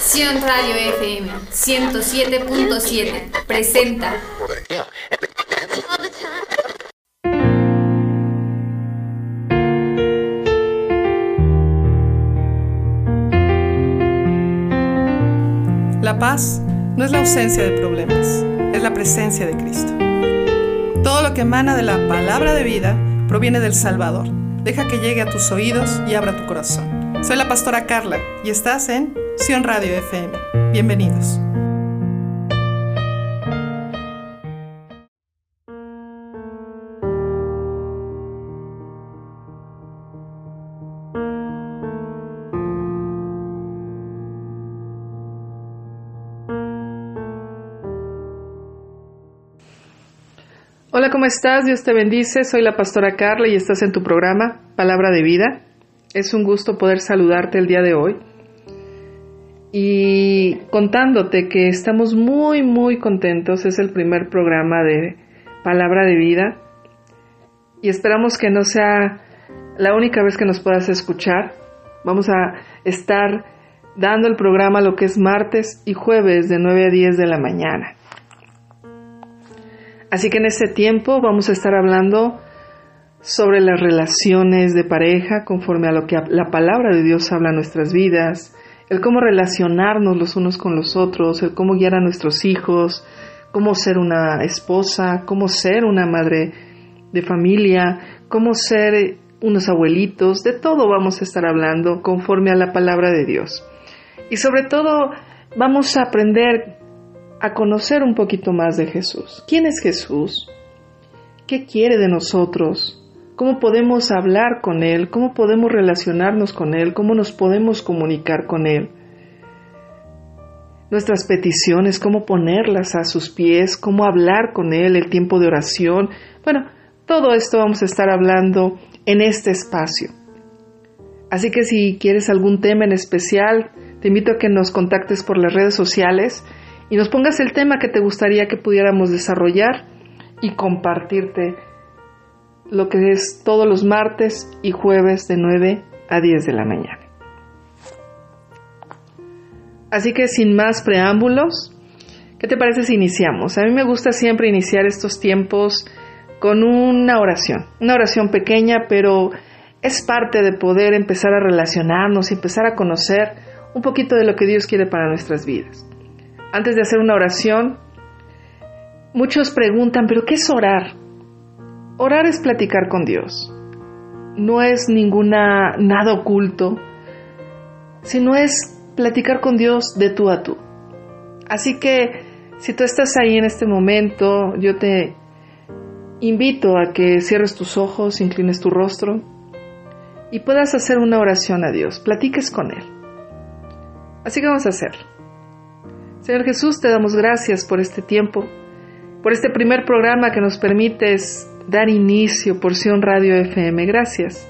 Sion Radio FM 107.7 presenta La paz no es la ausencia de problemas, es la presencia de Cristo. Todo lo que emana de la palabra de vida proviene del Salvador. Deja que llegue a tus oídos y abra tu corazón. Soy la pastora Carla y estás en Sion Radio FM. Bienvenidos. Hola, ¿cómo estás? Dios te bendice. Soy la pastora Carla y estás en tu programa Palabra de Vida. Es un gusto poder saludarte el día de hoy y contándote que estamos muy, muy contentos. Es el primer programa de Palabra de Vida y esperamos que no sea la única vez que nos puedas escuchar. Vamos a estar dando el programa lo que es martes y jueves de 9 a 10 de la mañana. Así que en este tiempo vamos a estar hablando sobre las relaciones de pareja conforme a lo que la palabra de Dios habla en nuestras vidas, el cómo relacionarnos los unos con los otros, el cómo guiar a nuestros hijos, cómo ser una esposa, cómo ser una madre de familia, cómo ser unos abuelitos, de todo vamos a estar hablando conforme a la palabra de Dios. Y sobre todo vamos a aprender a conocer un poquito más de Jesús. ¿Quién es Jesús? ¿Qué quiere de nosotros? ¿Cómo podemos hablar con Él? ¿Cómo podemos relacionarnos con Él? ¿Cómo nos podemos comunicar con Él? Nuestras peticiones, cómo ponerlas a sus pies, cómo hablar con Él, el tiempo de oración. Bueno, todo esto vamos a estar hablando en este espacio. Así que si quieres algún tema en especial, te invito a que nos contactes por las redes sociales y nos pongas el tema que te gustaría que pudiéramos desarrollar y compartirte lo que es todos los martes y jueves de 9 a 10 de la mañana. Así que sin más preámbulos, ¿qué te parece si iniciamos? A mí me gusta siempre iniciar estos tiempos con una oración, una oración pequeña, pero es parte de poder empezar a relacionarnos y empezar a conocer un poquito de lo que Dios quiere para nuestras vidas antes de hacer una oración, muchos preguntan, ¿pero qué es orar? Orar es platicar con Dios. No es ninguna nada oculto, sino es platicar con Dios de tú a tú. Así que si tú estás ahí en este momento, yo te invito a que cierres tus ojos, inclines tu rostro y puedas hacer una oración a Dios, platiques con Él. Así que vamos a hacerlo. Señor Jesús, te damos gracias por este tiempo, por este primer programa que nos permites dar inicio, Porción Radio FM. Gracias,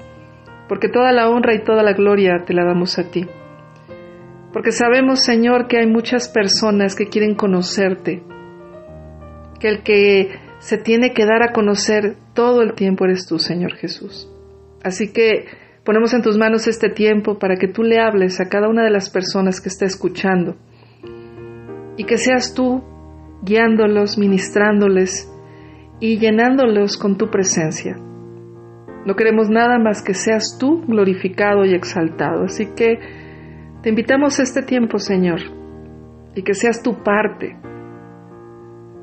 porque toda la honra y toda la gloria te la damos a ti. Porque sabemos, Señor, que hay muchas personas que quieren conocerte, que el que se tiene que dar a conocer todo el tiempo eres tú, Señor Jesús. Así que ponemos en tus manos este tiempo para que tú le hables a cada una de las personas que está escuchando y que seas tú guiándolos, ministrándoles y llenándolos con tu presencia. No queremos nada más que seas tú glorificado y exaltado. Así que te invitamos a este tiempo, Señor, y que seas tu parte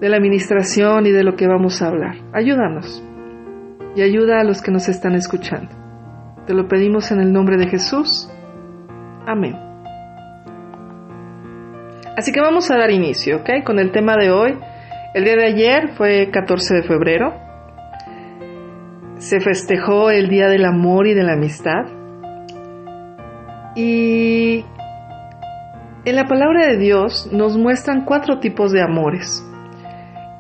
de la administración y de lo que vamos a hablar. Ayúdanos y ayuda a los que nos están escuchando. Te lo pedimos en el nombre de Jesús. Amén. Así que vamos a dar inicio, ¿ok? Con el tema de hoy. El día de ayer fue 14 de febrero. Se festejó el Día del Amor y de la Amistad. Y en la palabra de Dios nos muestran cuatro tipos de amores.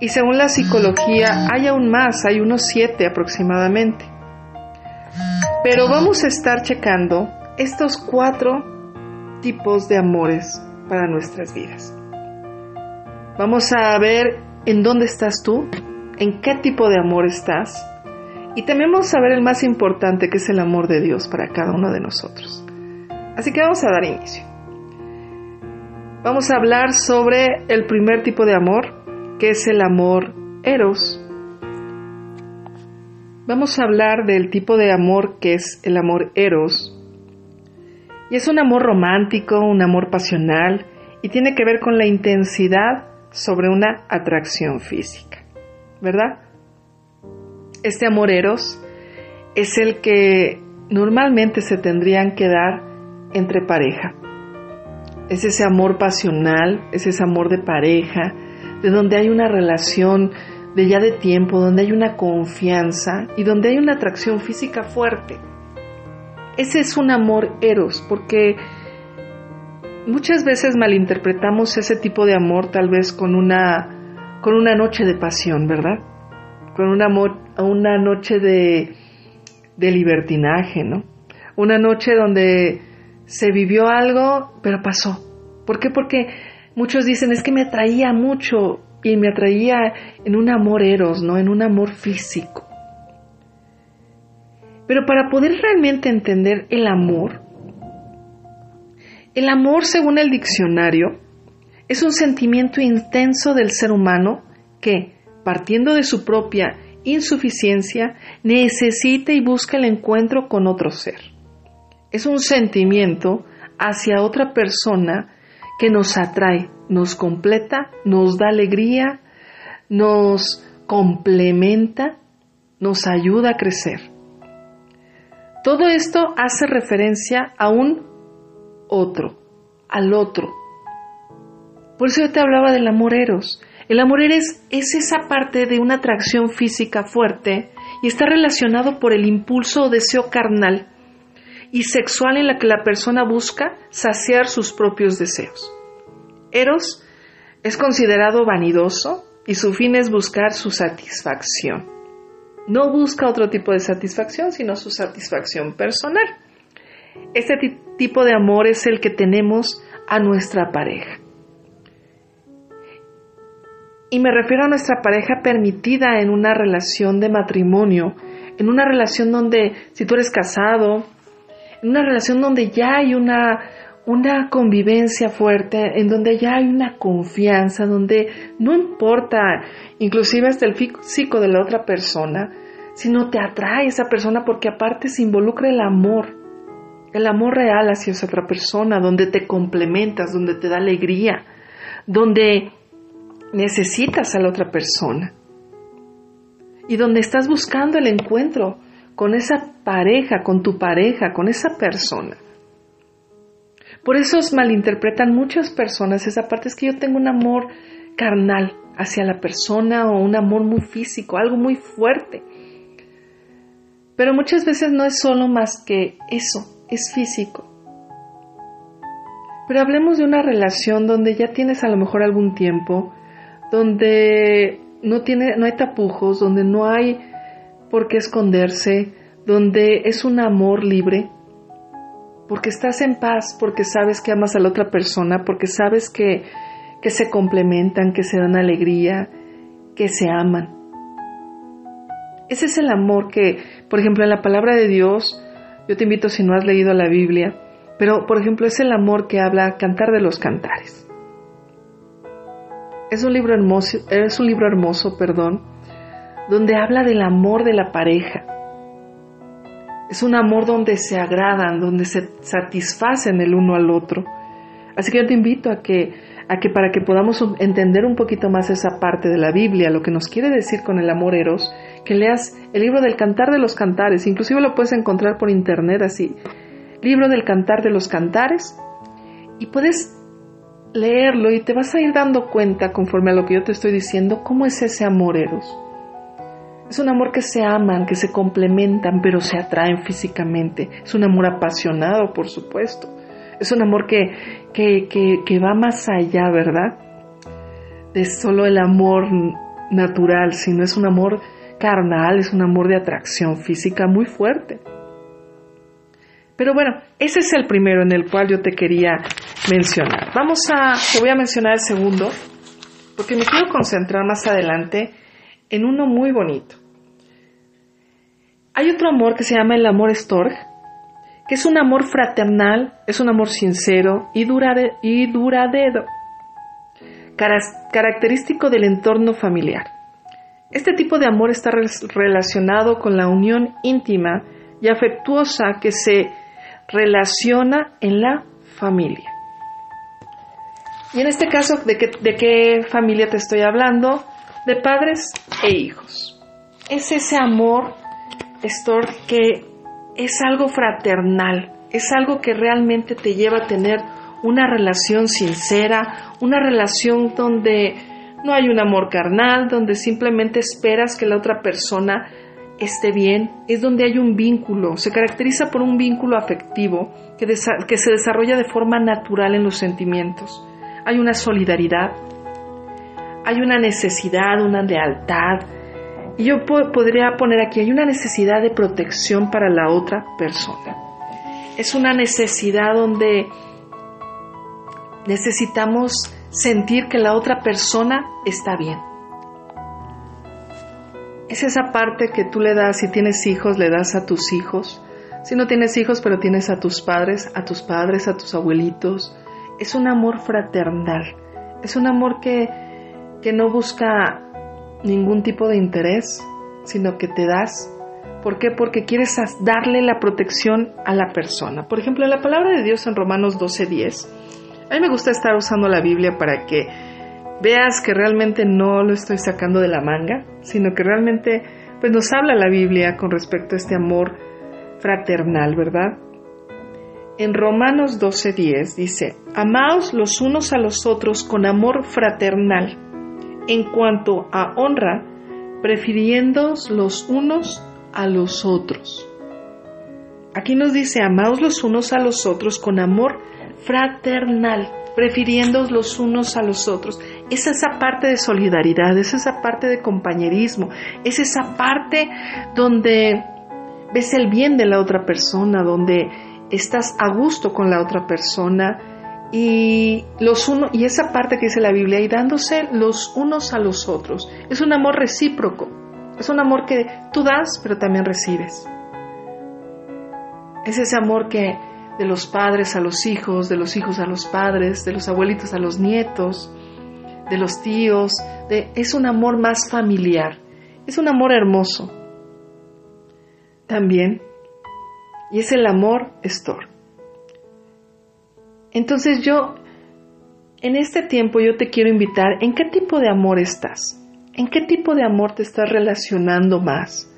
Y según la psicología hay aún más, hay unos siete aproximadamente. Pero vamos a estar checando estos cuatro tipos de amores para nuestras vidas. Vamos a ver en dónde estás tú, en qué tipo de amor estás y también vamos a ver el más importante que es el amor de Dios para cada uno de nosotros. Así que vamos a dar inicio. Vamos a hablar sobre el primer tipo de amor, que es el amor eros. Vamos a hablar del tipo de amor que es el amor eros. Y es un amor romántico, un amor pasional, y tiene que ver con la intensidad sobre una atracción física, ¿verdad? Este amor eros es el que normalmente se tendrían que dar entre pareja. Es ese amor pasional, es ese amor de pareja, de donde hay una relación de ya de tiempo, donde hay una confianza y donde hay una atracción física fuerte. Ese es un amor eros, porque muchas veces malinterpretamos ese tipo de amor tal vez con una, con una noche de pasión, ¿verdad? Con una, una noche de, de libertinaje, ¿no? Una noche donde se vivió algo, pero pasó. ¿Por qué? Porque muchos dicen, es que me atraía mucho y me atraía en un amor eros, ¿no? En un amor físico. Pero para poder realmente entender el amor, el amor, según el diccionario, es un sentimiento intenso del ser humano que, partiendo de su propia insuficiencia, necesita y busca el encuentro con otro ser. Es un sentimiento hacia otra persona que nos atrae, nos completa, nos da alegría, nos complementa, nos ayuda a crecer. Todo esto hace referencia a un otro, al otro. Por eso yo te hablaba del amor eros. El amor eros es esa parte de una atracción física fuerte y está relacionado por el impulso o deseo carnal y sexual en la que la persona busca saciar sus propios deseos. Eros es considerado vanidoso y su fin es buscar su satisfacción. No busca otro tipo de satisfacción, sino su satisfacción personal. Este tipo de amor es el que tenemos a nuestra pareja. Y me refiero a nuestra pareja permitida en una relación de matrimonio, en una relación donde, si tú eres casado, en una relación donde ya hay una, una convivencia fuerte, en donde ya hay una confianza, donde no importa inclusive hasta el físico de la otra persona, sino te atrae esa persona porque aparte se involucra el amor, el amor real hacia esa otra persona, donde te complementas, donde te da alegría, donde necesitas a la otra persona y donde estás buscando el encuentro con esa pareja, con tu pareja, con esa persona. Por eso malinterpretan muchas personas esa parte, es que yo tengo un amor carnal hacia la persona o un amor muy físico, algo muy fuerte. Pero muchas veces no es solo más que eso, es físico. Pero hablemos de una relación donde ya tienes a lo mejor algún tiempo, donde no, tiene, no hay tapujos, donde no hay por qué esconderse, donde es un amor libre, porque estás en paz, porque sabes que amas a la otra persona, porque sabes que, que se complementan, que se dan alegría, que se aman. Ese es el amor que, por ejemplo, en la palabra de Dios, yo te invito si no has leído la Biblia, pero por ejemplo es el amor que habla Cantar de los Cantares. Es un libro hermoso, es un libro hermoso, perdón, donde habla del amor de la pareja. Es un amor donde se agradan, donde se satisfacen el uno al otro. Así que yo te invito a que, a que para que podamos entender un poquito más esa parte de la Biblia, lo que nos quiere decir con el amor eros, que leas el libro del Cantar de los Cantares, inclusive lo puedes encontrar por internet así, libro del Cantar de los Cantares, y puedes leerlo y te vas a ir dando cuenta conforme a lo que yo te estoy diciendo, cómo es ese amor eros. Es un amor que se aman, que se complementan, pero se atraen físicamente. Es un amor apasionado, por supuesto. Es un amor que, que, que, va más allá, ¿verdad? De solo el amor natural, sino es un amor carnal, es un amor de atracción física muy fuerte. Pero bueno, ese es el primero en el cual yo te quería mencionar. Vamos a, te voy a mencionar el segundo, porque me quiero concentrar más adelante en uno muy bonito. Hay otro amor que se llama el amor Storg, que es un amor fraternal, es un amor sincero y, y duradero, característico del entorno familiar. Este tipo de amor está relacionado con la unión íntima y afectuosa que se relaciona en la familia. Y en este caso, ¿de qué, ¿de qué familia te estoy hablando? De padres e hijos. Es ese amor, Estor, que es algo fraternal, es algo que realmente te lleva a tener una relación sincera, una relación donde no hay un amor carnal, donde simplemente esperas que la otra persona esté bien, es donde hay un vínculo, se caracteriza por un vínculo afectivo que, que se desarrolla de forma natural en los sentimientos hay una solidaridad, hay una necesidad, una lealtad. Y yo podría poner aquí, hay una necesidad de protección para la otra persona. Es una necesidad donde necesitamos sentir que la otra persona está bien. Es esa parte que tú le das, si tienes hijos, le das a tus hijos. Si no tienes hijos, pero tienes a tus padres, a tus padres, a tus abuelitos, es un amor fraternal, es un amor que, que no busca ningún tipo de interés, sino que te das. ¿Por qué? Porque quieres darle la protección a la persona. Por ejemplo, en la palabra de Dios en Romanos 12:10, a mí me gusta estar usando la Biblia para que veas que realmente no lo estoy sacando de la manga, sino que realmente pues nos habla la Biblia con respecto a este amor fraternal, ¿verdad? en Romanos 12:10 dice, Amaos los unos a los otros con amor fraternal, en cuanto a honra, prefiriéndoos los unos a los otros. Aquí nos dice, amaos los unos a los otros con amor fraternal, prefiriéndoos los unos a los otros. Es esa parte de solidaridad, es esa parte de compañerismo, es esa parte donde ves el bien de la otra persona, donde estás a gusto con la otra persona y los uno y esa parte que dice la Biblia y dándose los unos a los otros. Es un amor recíproco. Es un amor que tú das, pero también recibes. Es ese amor que de los padres a los hijos, de los hijos a los padres, de los abuelitos a los nietos, de los tíos, de, es un amor más familiar. Es un amor hermoso. También y es el amor Estor. Entonces yo, en este tiempo yo te quiero invitar, ¿en qué tipo de amor estás? ¿En qué tipo de amor te estás relacionando más?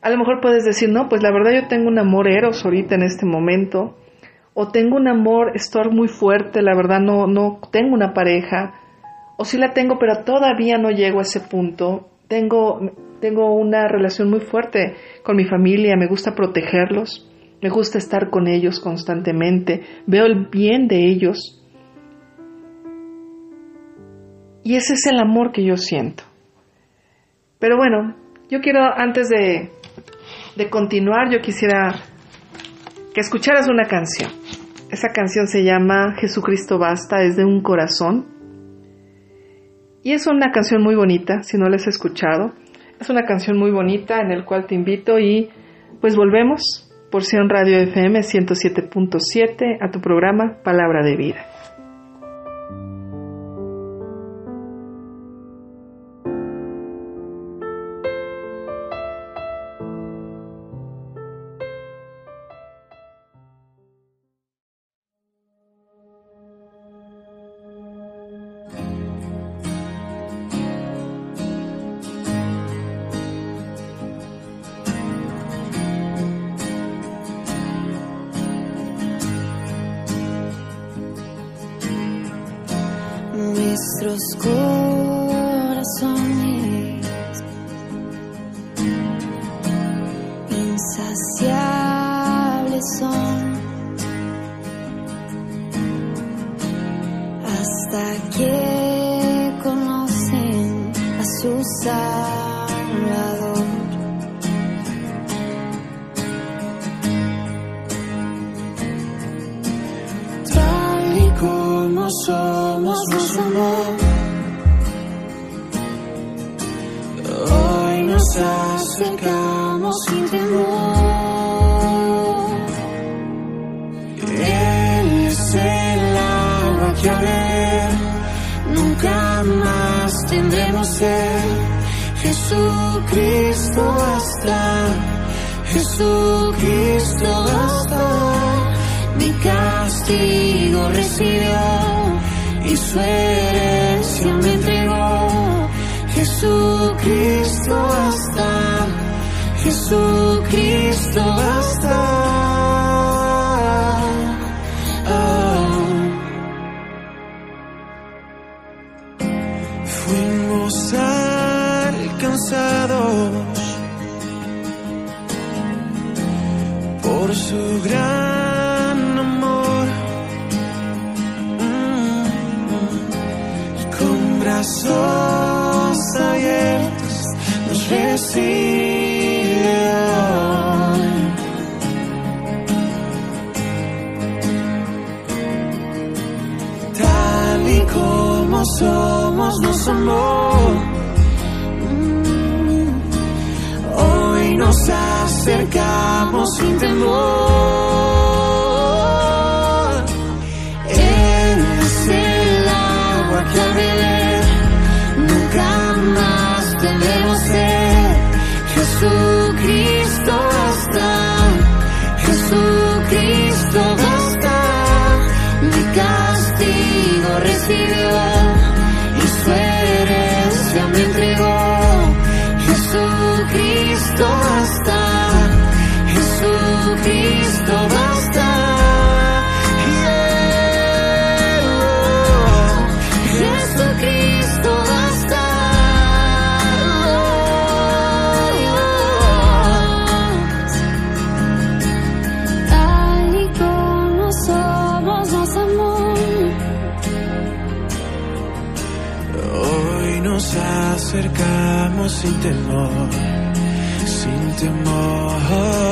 A lo mejor puedes decir, no, pues la verdad yo tengo un amor eros ahorita en este momento, o tengo un amor Estor muy fuerte, la verdad no, no tengo una pareja, o sí la tengo, pero todavía no llego a ese punto. Tengo, tengo una relación muy fuerte con mi familia, me gusta protegerlos, me gusta estar con ellos constantemente, veo el bien de ellos. Y ese es el amor que yo siento. Pero bueno, yo quiero, antes de, de continuar, yo quisiera que escucharas una canción. Esa canción se llama Jesucristo Basta, es de un corazón. Y es una canción muy bonita, si no la has escuchado. Es una canción muy bonita en el cual te invito y pues volvemos por Sion Radio FM 107.7 a tu programa Palabra de Vida. Mi castigo recibió y su herencia me entregó. Jesucristo basta, Jesucristo basta. por su gran brazos abiertos nos recibe Tal y como somos, nos amó. Nos acercamos sin temor. Castigo recibió y sin temor, sin temor.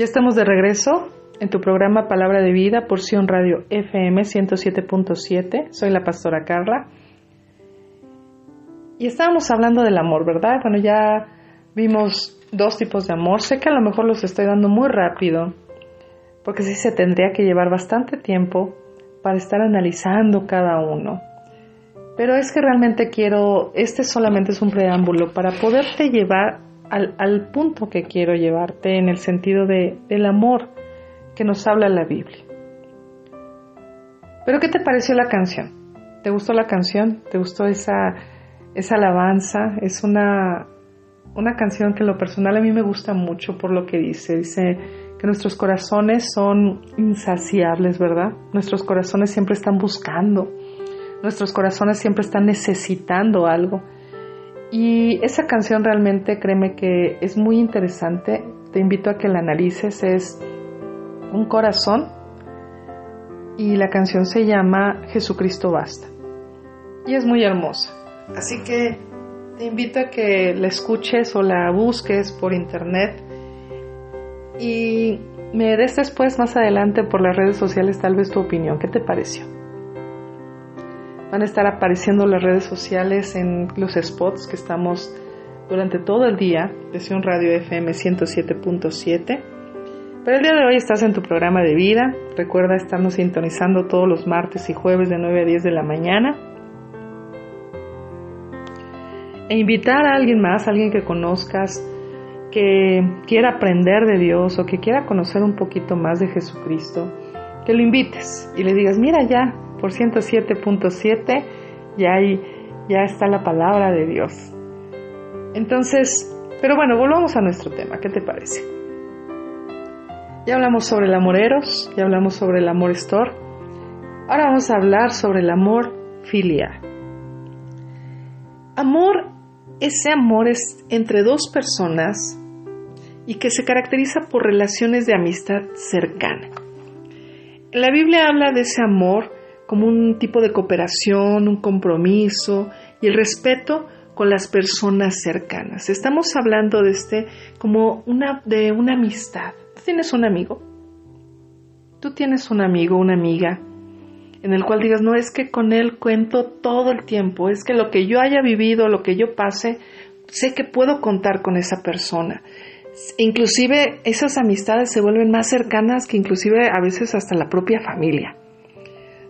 Ya estamos de regreso en tu programa Palabra de Vida, porción Radio FM 107.7. Soy la pastora Carla. Y estábamos hablando del amor, ¿verdad? Bueno, ya vimos dos tipos de amor. Sé que a lo mejor los estoy dando muy rápido, porque sí se tendría que llevar bastante tiempo para estar analizando cada uno. Pero es que realmente quiero, este solamente es un preámbulo para poderte llevar al, al punto que quiero llevarte en el sentido de, del amor que nos habla la Biblia. Pero ¿qué te pareció la canción? ¿Te gustó la canción? ¿Te gustó esa, esa alabanza? Es una, una canción que en lo personal a mí me gusta mucho por lo que dice. Dice que nuestros corazones son insaciables, ¿verdad? Nuestros corazones siempre están buscando. Nuestros corazones siempre están necesitando algo. Y esa canción realmente, créeme que es muy interesante. Te invito a que la analices. Es un corazón y la canción se llama Jesucristo Basta. Y es muy hermosa. Así que te invito a que la escuches o la busques por internet y me des después más adelante por las redes sociales tal vez tu opinión. ¿Qué te pareció? Van a estar apareciendo las redes sociales en los spots que estamos durante todo el día de un Radio FM 107.7. Pero el día de hoy estás en tu programa de vida. Recuerda estarnos sintonizando todos los martes y jueves de 9 a 10 de la mañana. E invitar a alguien más, alguien que conozcas, que quiera aprender de Dios o que quiera conocer un poquito más de Jesucristo, que lo invites y le digas, mira ya, por 107.7 ya, hay, ya está la palabra de Dios. Entonces, pero bueno, volvamos a nuestro tema, ¿qué te parece? Ya hablamos sobre el amor eros, ya hablamos sobre el amor store. Ahora vamos a hablar sobre el amor filial. Amor, ese amor es entre dos personas y que se caracteriza por relaciones de amistad cercana. La Biblia habla de ese amor como un tipo de cooperación, un compromiso y el respeto con las personas cercanas. Estamos hablando de este como una de una amistad. ¿Tú tienes un amigo? ¿Tú tienes un amigo, una amiga en el cual digas, no es que con él cuento todo el tiempo, es que lo que yo haya vivido, lo que yo pase, sé que puedo contar con esa persona. Inclusive esas amistades se vuelven más cercanas que inclusive a veces hasta la propia familia.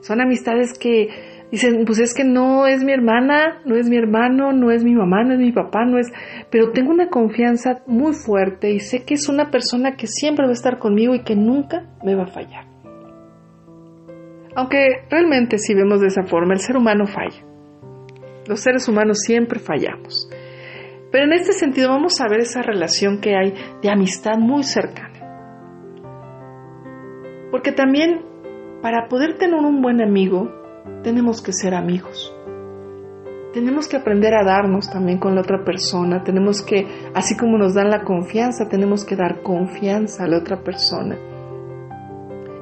Son amistades que dicen, pues es que no es mi hermana, no es mi hermano, no es mi mamá, no es mi papá, no es, pero tengo una confianza muy fuerte y sé que es una persona que siempre va a estar conmigo y que nunca me va a fallar. Aunque realmente si vemos de esa forma, el ser humano falla. Los seres humanos siempre fallamos. Pero en este sentido vamos a ver esa relación que hay de amistad muy cercana. Porque también para poder tener un buen amigo, tenemos que ser amigos. Tenemos que aprender a darnos también con la otra persona. Tenemos que, así como nos dan la confianza, tenemos que dar confianza a la otra persona.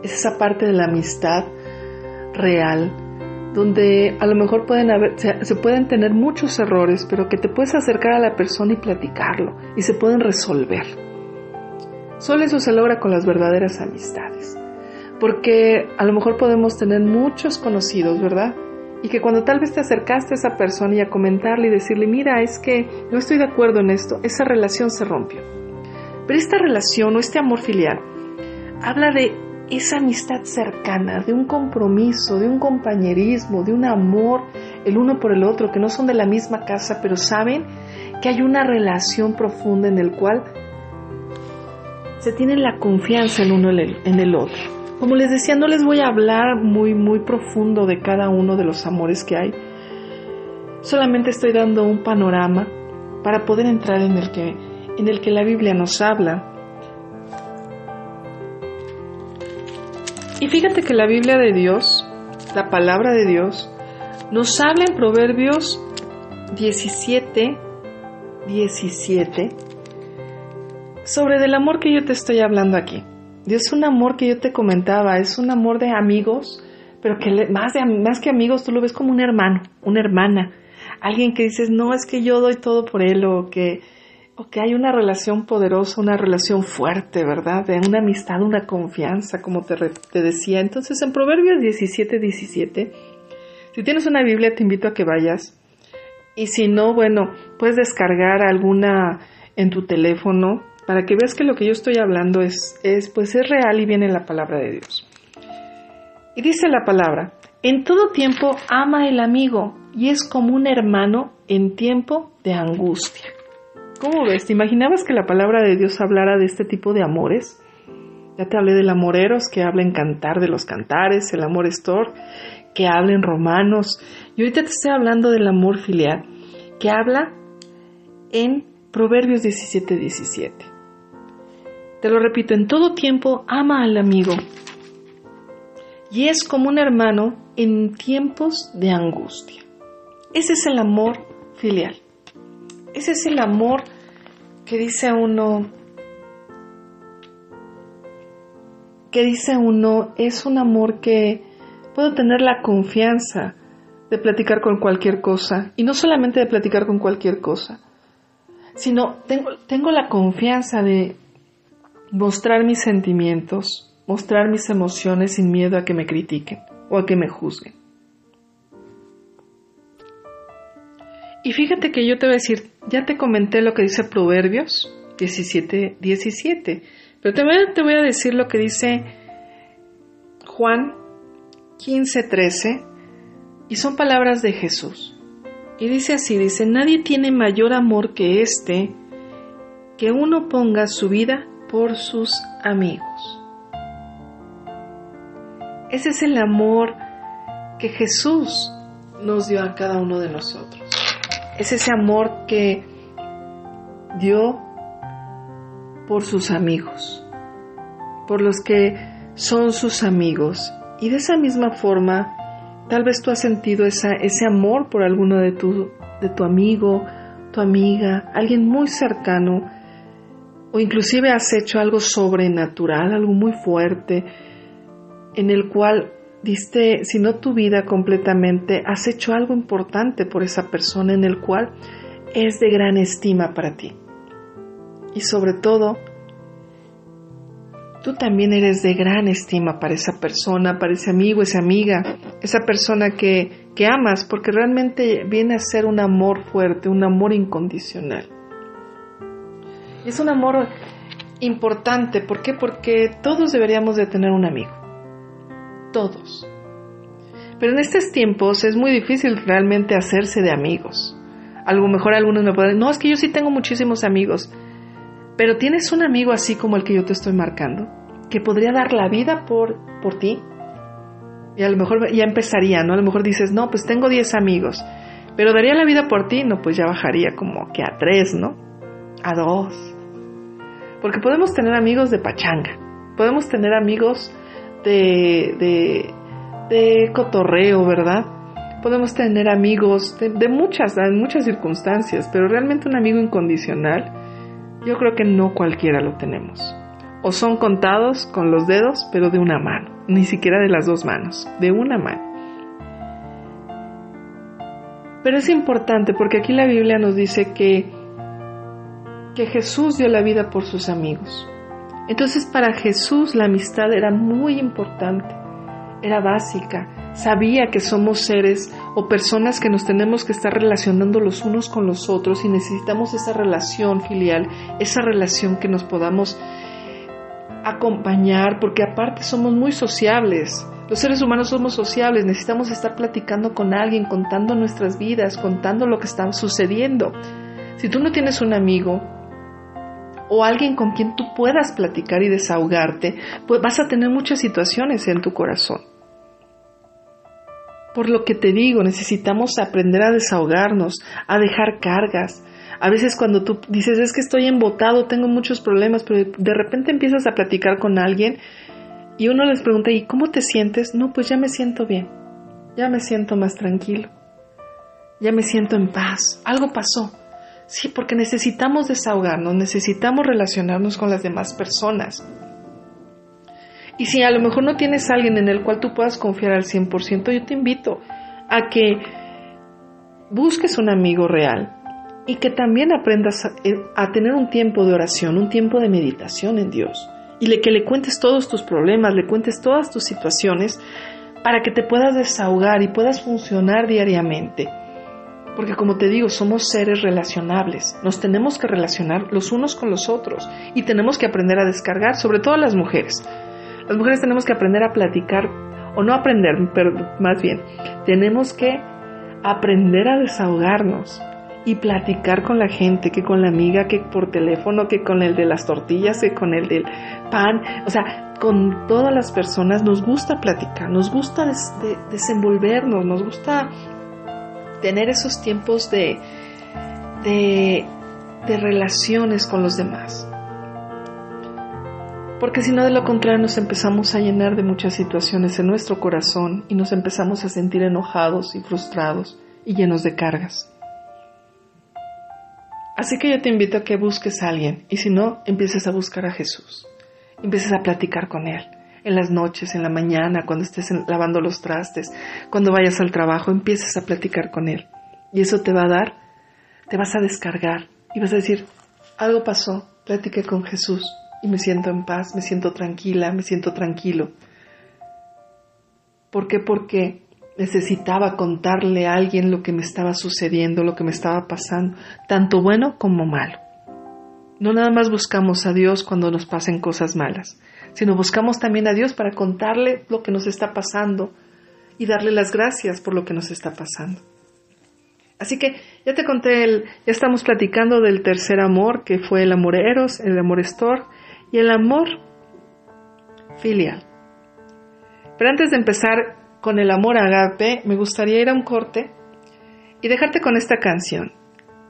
Es esa parte de la amistad real donde a lo mejor pueden se, se, pueden tener muchos errores, pero que te puedes acercar a la persona y platicarlo y se pueden resolver. Solo eso se logra con las verdaderas amistades. Porque a lo mejor podemos tener muchos conocidos, ¿verdad? Y que cuando tal vez te acercaste a esa persona y a comentarle y decirle, mira, es que no estoy de acuerdo en esto, esa relación se rompió. Pero esta relación o este amor filial habla de esa amistad cercana, de un compromiso, de un compañerismo, de un amor el uno por el otro, que no son de la misma casa, pero saben que hay una relación profunda en el cual se tiene la confianza el uno en el otro. Como les decía, no les voy a hablar muy, muy profundo de cada uno de los amores que hay. Solamente estoy dando un panorama para poder entrar en el que, en el que la Biblia nos habla Y fíjate que la Biblia de Dios, la palabra de Dios, nos habla en Proverbios 17, 17, sobre del amor que yo te estoy hablando aquí. Es un amor que yo te comentaba, es un amor de amigos, pero que más, de, más que amigos tú lo ves como un hermano, una hermana, alguien que dices, no, es que yo doy todo por él o que o que hay una relación poderosa, una relación fuerte, ¿verdad? De una amistad, una confianza, como te, te decía. Entonces, en Proverbios 17, 17, si tienes una Biblia, te invito a que vayas. Y si no, bueno, puedes descargar alguna en tu teléfono para que veas que lo que yo estoy hablando es, es, pues es real y viene en la palabra de Dios. Y dice la palabra, en todo tiempo ama el amigo y es como un hermano en tiempo de angustia. ¿Cómo ves? ¿Te imaginabas que la palabra de Dios hablara de este tipo de amores? Ya te hablé del amoreros, que habla en cantar de los cantares, el amor estor, que habla en romanos. Y ahorita te estoy hablando del amor filial, que habla en Proverbios 17, 17. Te lo repito, en todo tiempo ama al amigo. Y es como un hermano en tiempos de angustia. Ese es el amor filial. Ese es el amor que dice uno, que dice uno, es un amor que puedo tener la confianza de platicar con cualquier cosa. Y no solamente de platicar con cualquier cosa, sino tengo, tengo la confianza de, mostrar mis sentimientos, mostrar mis emociones sin miedo a que me critiquen o a que me juzguen. Y fíjate que yo te voy a decir, ya te comenté lo que dice Proverbios 17, 17, pero también te voy a decir lo que dice Juan 15, 13, y son palabras de Jesús. Y dice así, dice, nadie tiene mayor amor que este, que uno ponga su vida por sus amigos. Ese es el amor que Jesús nos dio a cada uno de nosotros. Es ese amor que dio por sus amigos, por los que son sus amigos. Y de esa misma forma, tal vez tú has sentido ese amor por alguno de tu, de tu amigo, tu amiga, alguien muy cercano, o inclusive has hecho algo sobrenatural, algo muy fuerte, en el cual diste, si no tu vida completamente, has hecho algo importante por esa persona en el cual es de gran estima para ti. Y sobre todo, tú también eres de gran estima para esa persona, para ese amigo, esa amiga, esa persona que, que amas, porque realmente viene a ser un amor fuerte, un amor incondicional. Es un amor importante, ¿por qué? Porque todos deberíamos de tener un amigo. Todos. Pero en estos tiempos es muy difícil realmente hacerse de amigos. A lo mejor algunos me pueden, no, es que yo sí tengo muchísimos amigos. Pero tienes un amigo así como el que yo te estoy marcando, que podría dar la vida por, por ti. Y a lo mejor ya empezaría, ¿no? A lo mejor dices, no, pues tengo 10 amigos, pero daría la vida por ti, no, pues ya bajaría como que a 3, ¿no? A 2. Porque podemos tener amigos de pachanga, podemos tener amigos de, de, de cotorreo, ¿verdad? Podemos tener amigos de, de muchas, en muchas circunstancias, pero realmente un amigo incondicional, yo creo que no cualquiera lo tenemos. O son contados con los dedos, pero de una mano, ni siquiera de las dos manos, de una mano. Pero es importante porque aquí la Biblia nos dice que, que Jesús dio la vida por sus amigos. Entonces para Jesús la amistad era muy importante, era básica, sabía que somos seres o personas que nos tenemos que estar relacionando los unos con los otros y necesitamos esa relación filial, esa relación que nos podamos acompañar, porque aparte somos muy sociables. Los seres humanos somos sociables, necesitamos estar platicando con alguien, contando nuestras vidas, contando lo que está sucediendo. Si tú no tienes un amigo o alguien con quien tú puedas platicar y desahogarte, pues vas a tener muchas situaciones en tu corazón. Por lo que te digo, necesitamos aprender a desahogarnos, a dejar cargas. A veces cuando tú dices, es que estoy embotado, tengo muchos problemas, pero de repente empiezas a platicar con alguien y uno les pregunta, ¿y cómo te sientes? No, pues ya me siento bien, ya me siento más tranquilo, ya me siento en paz, algo pasó. Sí, porque necesitamos desahogarnos, necesitamos relacionarnos con las demás personas. Y si a lo mejor no tienes alguien en el cual tú puedas confiar al 100%, yo te invito a que busques un amigo real y que también aprendas a, a tener un tiempo de oración, un tiempo de meditación en Dios. Y le, que le cuentes todos tus problemas, le cuentes todas tus situaciones para que te puedas desahogar y puedas funcionar diariamente. Porque como te digo, somos seres relacionables. Nos tenemos que relacionar los unos con los otros y tenemos que aprender a descargar, sobre todo las mujeres. Las mujeres tenemos que aprender a platicar, o no aprender, pero más bien, tenemos que aprender a desahogarnos y platicar con la gente, que con la amiga, que por teléfono, que con el de las tortillas, que con el del pan, o sea, con todas las personas nos gusta platicar, nos gusta des de desenvolvernos, nos gusta tener esos tiempos de, de, relaciones con los demás. Porque si no, de lo contrario, nos empezamos a llenar de muchas situaciones en nuestro corazón y nos empezamos a sentir enojados y frustrados y llenos de cargas. Así que yo te invito a que busques a alguien y si no, empieces a buscar a Jesús. Empieces a platicar con Él en las noches, en la mañana, cuando estés lavando los trastes, cuando vayas al trabajo, empieces a platicar con Él. Y eso te va a dar, te vas a descargar y vas a decir, algo pasó, platiqué con Jesús y me siento en paz, me siento tranquila, me siento tranquilo. ¿Por qué? Porque necesitaba contarle a alguien lo que me estaba sucediendo, lo que me estaba pasando, tanto bueno como malo. No nada más buscamos a Dios cuando nos pasen cosas malas, sino buscamos también a Dios para contarle lo que nos está pasando y darle las gracias por lo que nos está pasando. Así que ya te conté, el, ya estamos platicando del tercer amor, que fue el amor eros, el amor estor y el amor filial. Pero antes de empezar con el amor agape, me gustaría ir a un corte y dejarte con esta canción,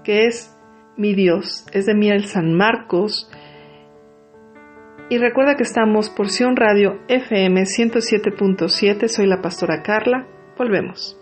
que es Mi Dios, es de Miel San Marcos. Y recuerda que estamos por Sion Radio FM 107.7, soy la pastora Carla, volvemos.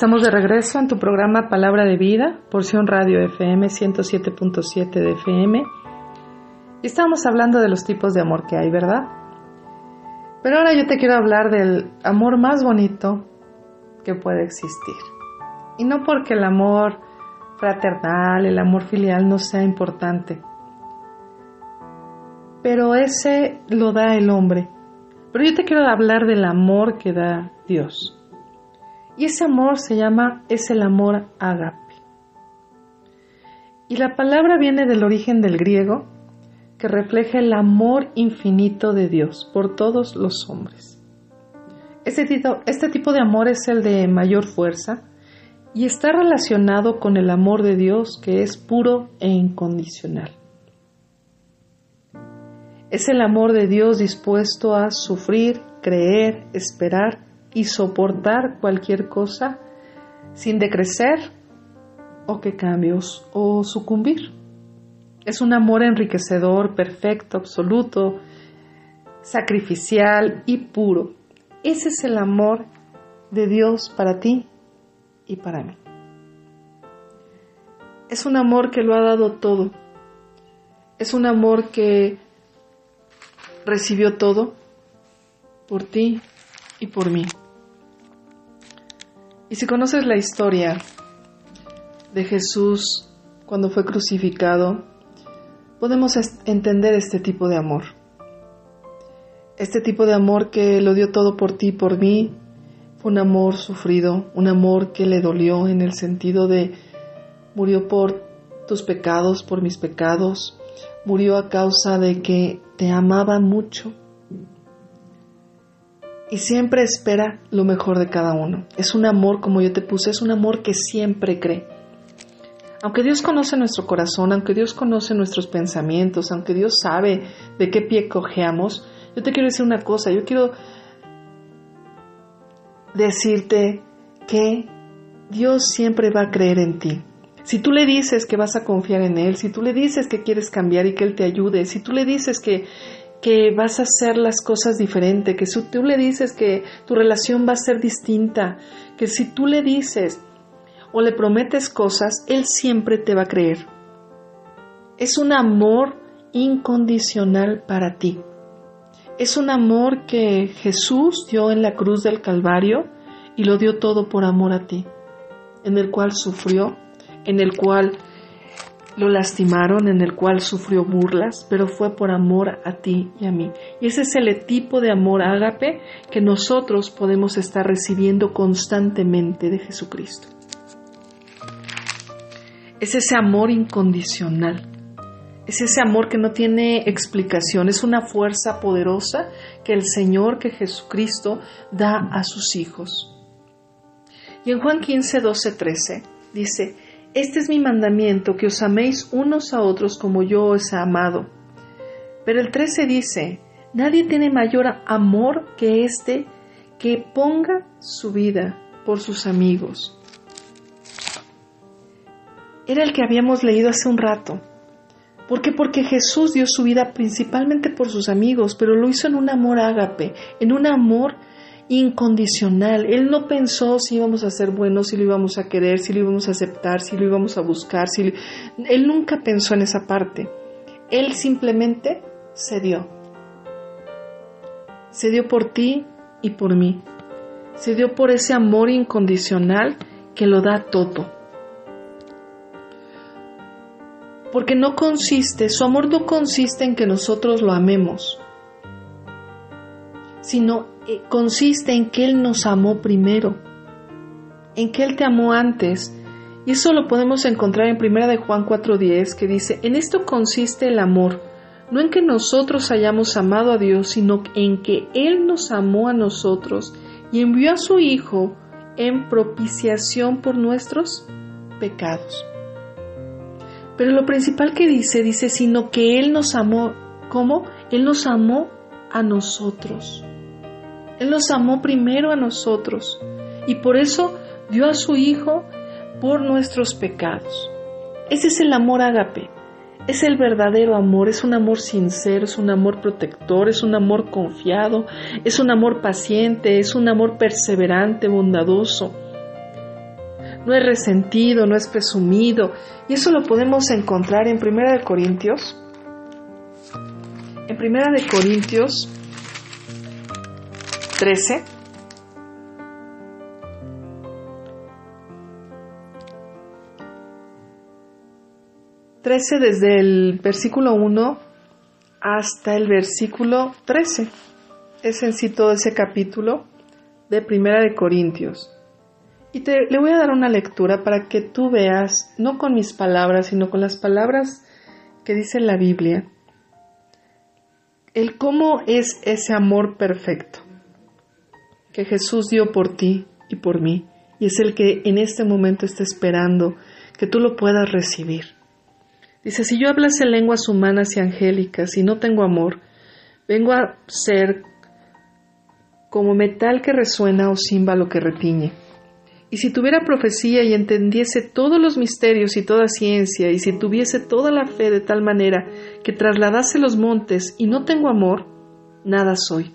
Estamos de regreso en tu programa Palabra de Vida, porción Radio FM 107.7 de FM. Y estábamos hablando de los tipos de amor que hay, ¿verdad? Pero ahora yo te quiero hablar del amor más bonito que puede existir. Y no porque el amor fraternal, el amor filial no sea importante. Pero ese lo da el hombre. Pero yo te quiero hablar del amor que da Dios. Y ese amor se llama, es el amor agape. Y la palabra viene del origen del griego, que refleja el amor infinito de Dios por todos los hombres. Este tipo, este tipo de amor es el de mayor fuerza y está relacionado con el amor de Dios que es puro e incondicional. Es el amor de Dios dispuesto a sufrir, creer, esperar y soportar cualquier cosa sin decrecer o que cambios o sucumbir. Es un amor enriquecedor, perfecto, absoluto, sacrificial y puro. Ese es el amor de Dios para ti y para mí. Es un amor que lo ha dado todo. Es un amor que recibió todo por ti y por mí. Y si conoces la historia de Jesús cuando fue crucificado, podemos entender este tipo de amor. Este tipo de amor que lo dio todo por ti por mí, fue un amor sufrido, un amor que le dolió en el sentido de murió por tus pecados, por mis pecados, murió a causa de que te amaba mucho y siempre espera lo mejor de cada uno. Es un amor, como yo te puse, es un amor que siempre cree. Aunque Dios conoce nuestro corazón, aunque Dios conoce nuestros pensamientos, aunque Dios sabe de qué pie cojeamos, yo te quiero decir una cosa, yo quiero decirte que Dios siempre va a creer en ti. Si tú le dices que vas a confiar en Él, si tú le dices que quieres cambiar y que Él te ayude, si tú le dices que que vas a hacer las cosas diferente, que si tú le dices que tu relación va a ser distinta, que si tú le dices o le prometes cosas, Él siempre te va a creer. Es un amor incondicional para ti. Es un amor que Jesús dio en la cruz del Calvario y lo dio todo por amor a ti, en el cual sufrió, en el cual lo lastimaron, en el cual sufrió burlas, pero fue por amor a ti y a mí. Y ese es el tipo de amor ágape que nosotros podemos estar recibiendo constantemente de Jesucristo. Es ese amor incondicional. Es ese amor que no tiene explicación, es una fuerza poderosa que el Señor, que Jesucristo, da a sus hijos. Y en Juan 15, 12, 13 dice, este es mi mandamiento, que os améis unos a otros como yo os he amado. Pero el 13 dice, nadie tiene mayor amor que este que ponga su vida por sus amigos. Era el que habíamos leído hace un rato. ¿Por qué? Porque Jesús dio su vida principalmente por sus amigos, pero lo hizo en un amor ágape, en un amor incondicional. Él no pensó si íbamos a ser buenos, si lo íbamos a querer, si lo íbamos a aceptar, si lo íbamos a buscar. Si Él nunca pensó en esa parte. Él simplemente se dio. Se dio por ti y por mí. Se dio por ese amor incondicional que lo da todo. Porque no consiste, su amor no consiste en que nosotros lo amemos, sino eh, consiste en que Él nos amó primero, en que Él te amó antes. Y eso lo podemos encontrar en 1 de Juan 4:10 que dice, en esto consiste el amor, no en que nosotros hayamos amado a Dios, sino en que Él nos amó a nosotros y envió a su Hijo en propiciación por nuestros pecados. Pero lo principal que dice, dice, sino que Él nos amó, ¿cómo? Él nos amó a nosotros. Él nos amó primero a nosotros y por eso dio a su Hijo por nuestros pecados. Ese es el amor ágape, es el verdadero amor, es un amor sincero, es un amor protector, es un amor confiado, es un amor paciente, es un amor perseverante, bondadoso. no es resentido, no es presumido. Y eso lo podemos encontrar en Primera de Corintios. En Primera de Corintios 13. Trece desde el versículo 1 hasta el versículo 13. Es en sí todo ese capítulo de Primera de Corintios. Y te, le voy a dar una lectura para que tú veas, no con mis palabras, sino con las palabras que dice la Biblia, el cómo es ese amor perfecto que Jesús dio por ti y por mí, y es el que en este momento está esperando que tú lo puedas recibir. Dice, si yo hablase lenguas humanas y angélicas y no tengo amor, vengo a ser como metal que resuena o címbalo que retiñe. Y si tuviera profecía y entendiese todos los misterios y toda ciencia, y si tuviese toda la fe de tal manera que trasladase los montes y no tengo amor, nada soy.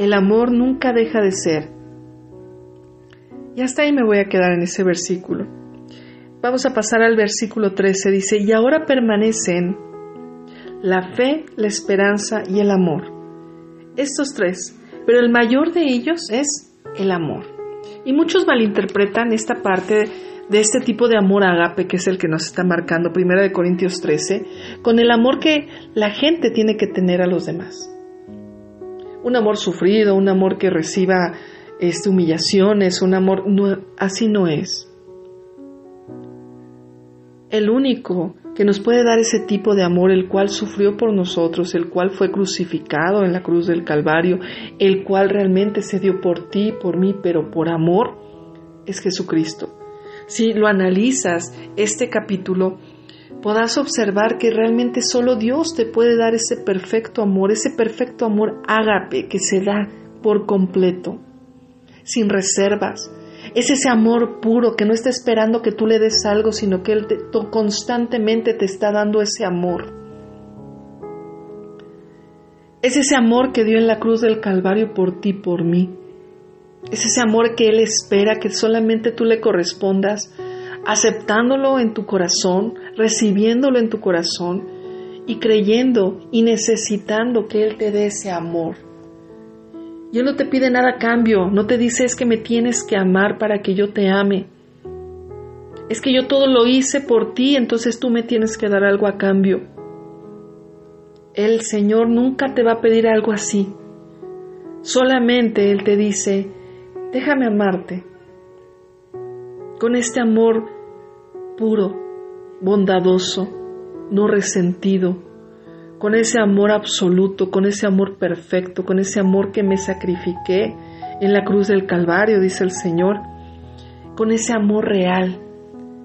El amor nunca deja de ser. Y hasta ahí me voy a quedar en ese versículo. Vamos a pasar al versículo 13. Dice, y ahora permanecen la fe, la esperanza y el amor. Estos tres, pero el mayor de ellos es el amor. Y muchos malinterpretan esta parte de este tipo de amor agape que es el que nos está marcando 1 de Corintios 13 con el amor que la gente tiene que tener a los demás. Un amor sufrido, un amor que reciba este, humillaciones, un amor así no es. El único que nos puede dar ese tipo de amor, el cual sufrió por nosotros, el cual fue crucificado en la cruz del Calvario, el cual realmente se dio por ti, por mí, pero por amor, es Jesucristo. Si lo analizas, este capítulo, podrás observar que realmente solo Dios te puede dar ese perfecto amor, ese perfecto amor ágape que se da por completo, sin reservas, es ese amor puro que no está esperando que tú le des algo, sino que Él constantemente te está dando ese amor. Es ese amor que dio en la cruz del Calvario por ti, por mí. Es ese amor que Él espera que solamente tú le correspondas, aceptándolo en tu corazón, recibiéndolo en tu corazón y creyendo y necesitando que Él te dé ese amor. Y Él no te pide nada a cambio, no te dice es que me tienes que amar para que yo te ame. Es que yo todo lo hice por ti, entonces tú me tienes que dar algo a cambio. El Señor nunca te va a pedir algo así. Solamente Él te dice, déjame amarte. Con este amor puro, bondadoso, no resentido, con ese amor absoluto, con ese amor perfecto, con ese amor que me sacrifiqué en la cruz del Calvario, dice el Señor, con ese amor real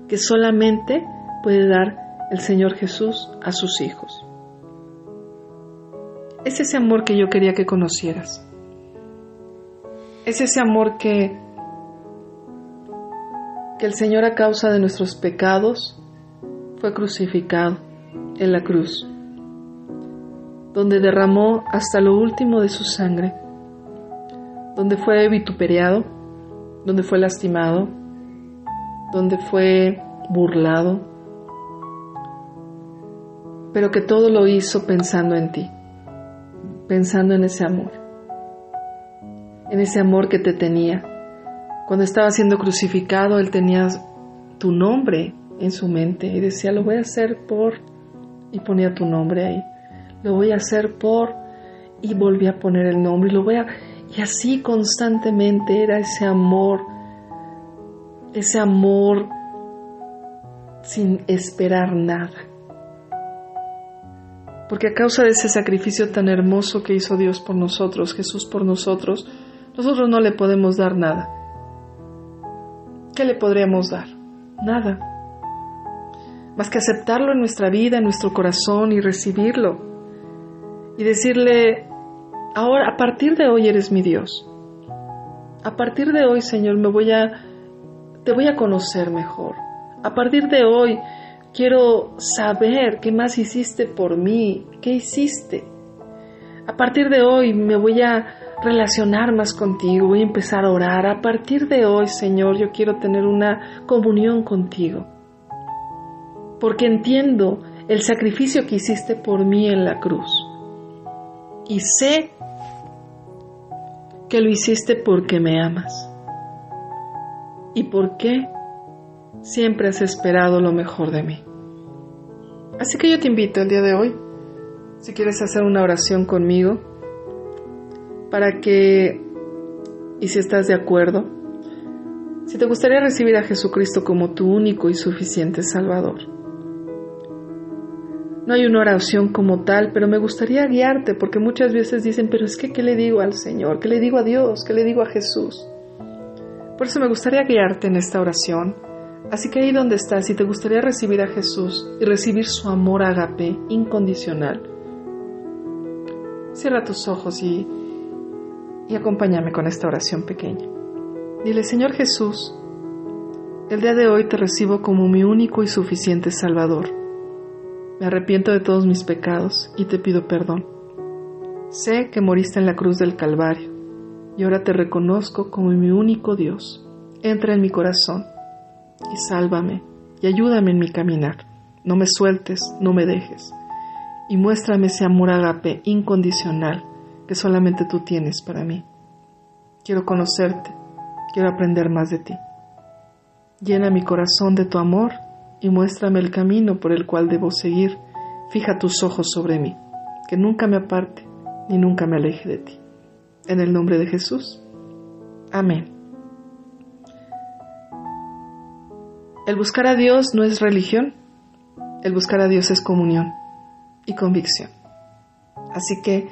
que solamente puede dar el Señor Jesús a sus hijos. Es ese amor que yo quería que conocieras. Es ese amor que, que el Señor a causa de nuestros pecados fue crucificado en la cruz donde derramó hasta lo último de su sangre, donde fue vituperado, donde fue lastimado, donde fue burlado, pero que todo lo hizo pensando en ti, pensando en ese amor, en ese amor que te tenía. Cuando estaba siendo crucificado, él tenía tu nombre en su mente y decía, lo voy a hacer por, y ponía tu nombre ahí lo voy a hacer por y volví a poner el nombre y lo voy a y así constantemente era ese amor ese amor sin esperar nada porque a causa de ese sacrificio tan hermoso que hizo Dios por nosotros, Jesús por nosotros, nosotros no le podemos dar nada. ¿qué le podríamos dar? Nada. Más que aceptarlo en nuestra vida, en nuestro corazón y recibirlo. Y decirle, ahora, a partir de hoy eres mi Dios. A partir de hoy, Señor, me voy a, te voy a conocer mejor. A partir de hoy, quiero saber qué más hiciste por mí, qué hiciste. A partir de hoy me voy a relacionar más contigo, voy a empezar a orar. A partir de hoy, Señor, yo quiero tener una comunión contigo. Porque entiendo el sacrificio que hiciste por mí en la cruz. Y sé que lo hiciste porque me amas. ¿Y por qué? Siempre has esperado lo mejor de mí. Así que yo te invito el día de hoy, si quieres hacer una oración conmigo, para que, y si estás de acuerdo, si te gustaría recibir a Jesucristo como tu único y suficiente Salvador. No hay una oración como tal, pero me gustaría guiarte porque muchas veces dicen, pero es que, ¿qué le digo al Señor? ¿Qué le digo a Dios? ¿Qué le digo a Jesús? Por eso me gustaría guiarte en esta oración. Así que ahí donde estás, si te gustaría recibir a Jesús y recibir su amor agape incondicional, cierra tus ojos y y acompáñame con esta oración pequeña. Dile, Señor Jesús, el día de hoy te recibo como mi único y suficiente Salvador. Me arrepiento de todos mis pecados y te pido perdón. Sé que moriste en la cruz del Calvario y ahora te reconozco como mi único Dios. Entra en mi corazón y sálvame y ayúdame en mi caminar. No me sueltes, no me dejes y muéstrame ese amor agape incondicional que solamente tú tienes para mí. Quiero conocerte, quiero aprender más de ti. Llena mi corazón de tu amor y muéstrame el camino por el cual debo seguir. Fija tus ojos sobre mí, que nunca me aparte ni nunca me aleje de ti. En el nombre de Jesús. Amén. El buscar a Dios no es religión, el buscar a Dios es comunión y convicción. Así que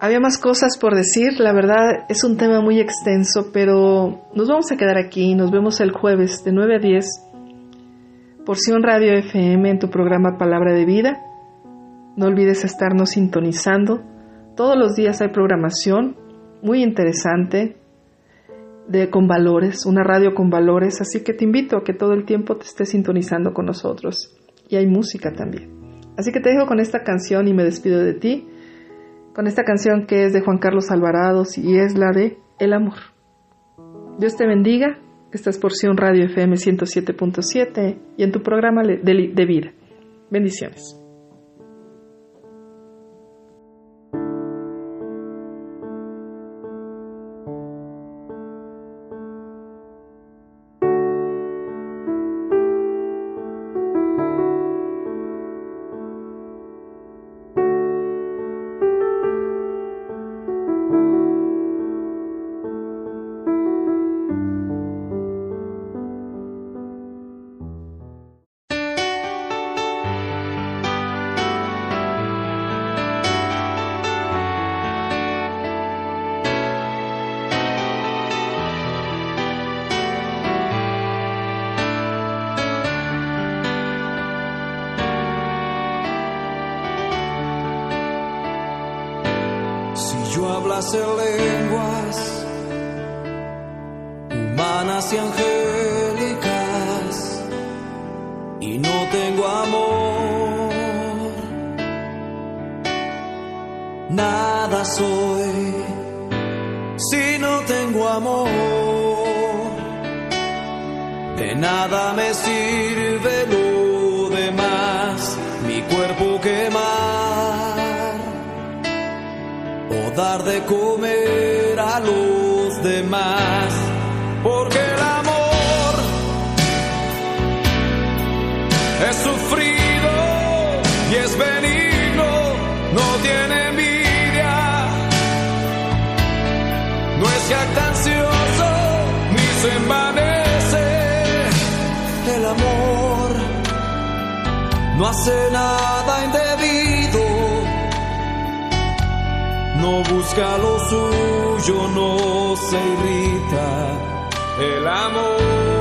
había más cosas por decir, la verdad es un tema muy extenso, pero nos vamos a quedar aquí. Nos vemos el jueves de 9 a 10, Porción Radio FM en tu programa Palabra de Vida. No olvides estarnos sintonizando. Todos los días hay programación muy interesante de con valores, una radio con valores, así que te invito a que todo el tiempo te estés sintonizando con nosotros. Y hay música también. Así que te dejo con esta canción y me despido de ti con esta canción que es de Juan Carlos Alvarado y es la de El amor. Dios te bendiga. Esta es Porción Radio FM 107.7 y en tu programa de vida. Bendiciones. Los demás, porque el amor es sufrido y es benigno, no tiene envidia, no es jactancioso ni se envanece, el amor no hace nada indebido no busca lo suyo, orgullo no se irrita, el amor.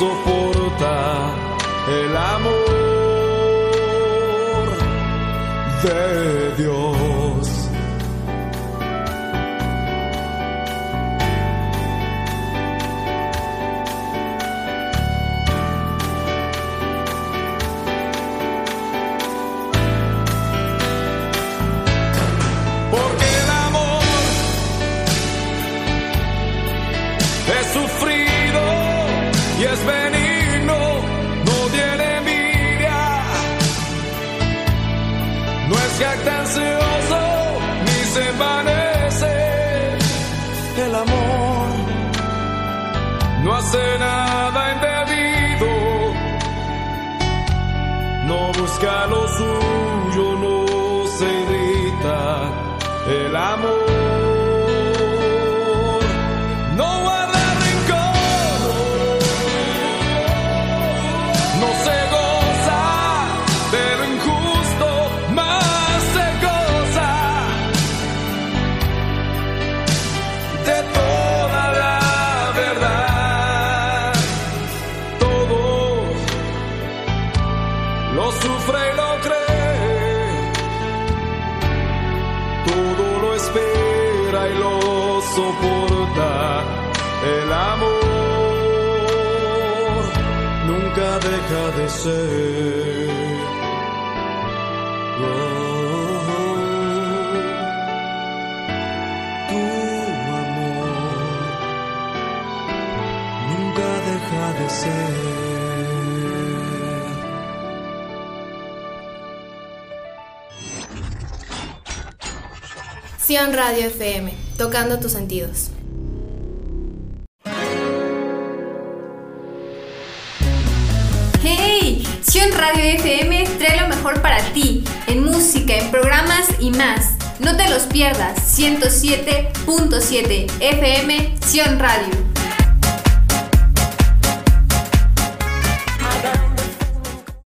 soporta el amor de Dios. deja de ser. Tu amor nunca deja de ser. Sion Radio FM, tocando tus sentidos. y más. No te los pierdas, 107.7 FM Sion Radio.